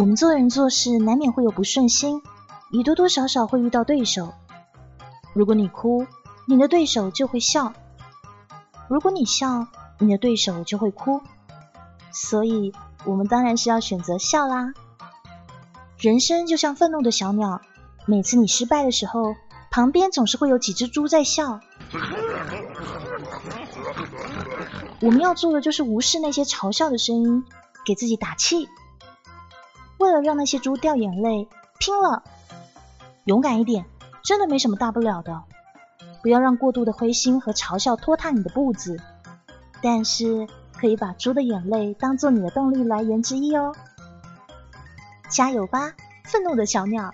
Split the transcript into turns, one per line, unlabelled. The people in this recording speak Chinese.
我们做人做事难免会有不顺心，也多多少少会遇到对手。如果你哭，你的对手就会笑；如果你笑，你的对手就会哭。所以，我们当然是要选择笑啦。人生就像愤怒的小鸟，每次你失败的时候，旁边总是会有几只猪在笑。我们要做的就是无视那些嘲笑的声音，给自己打气。为了让那些猪掉眼泪，拼了！勇敢一点，真的没什么大不了的。不要让过度的灰心和嘲笑拖沓你的步子，但是可以把猪的眼泪当做你的动力来源之一哦。加油吧，愤怒的小鸟！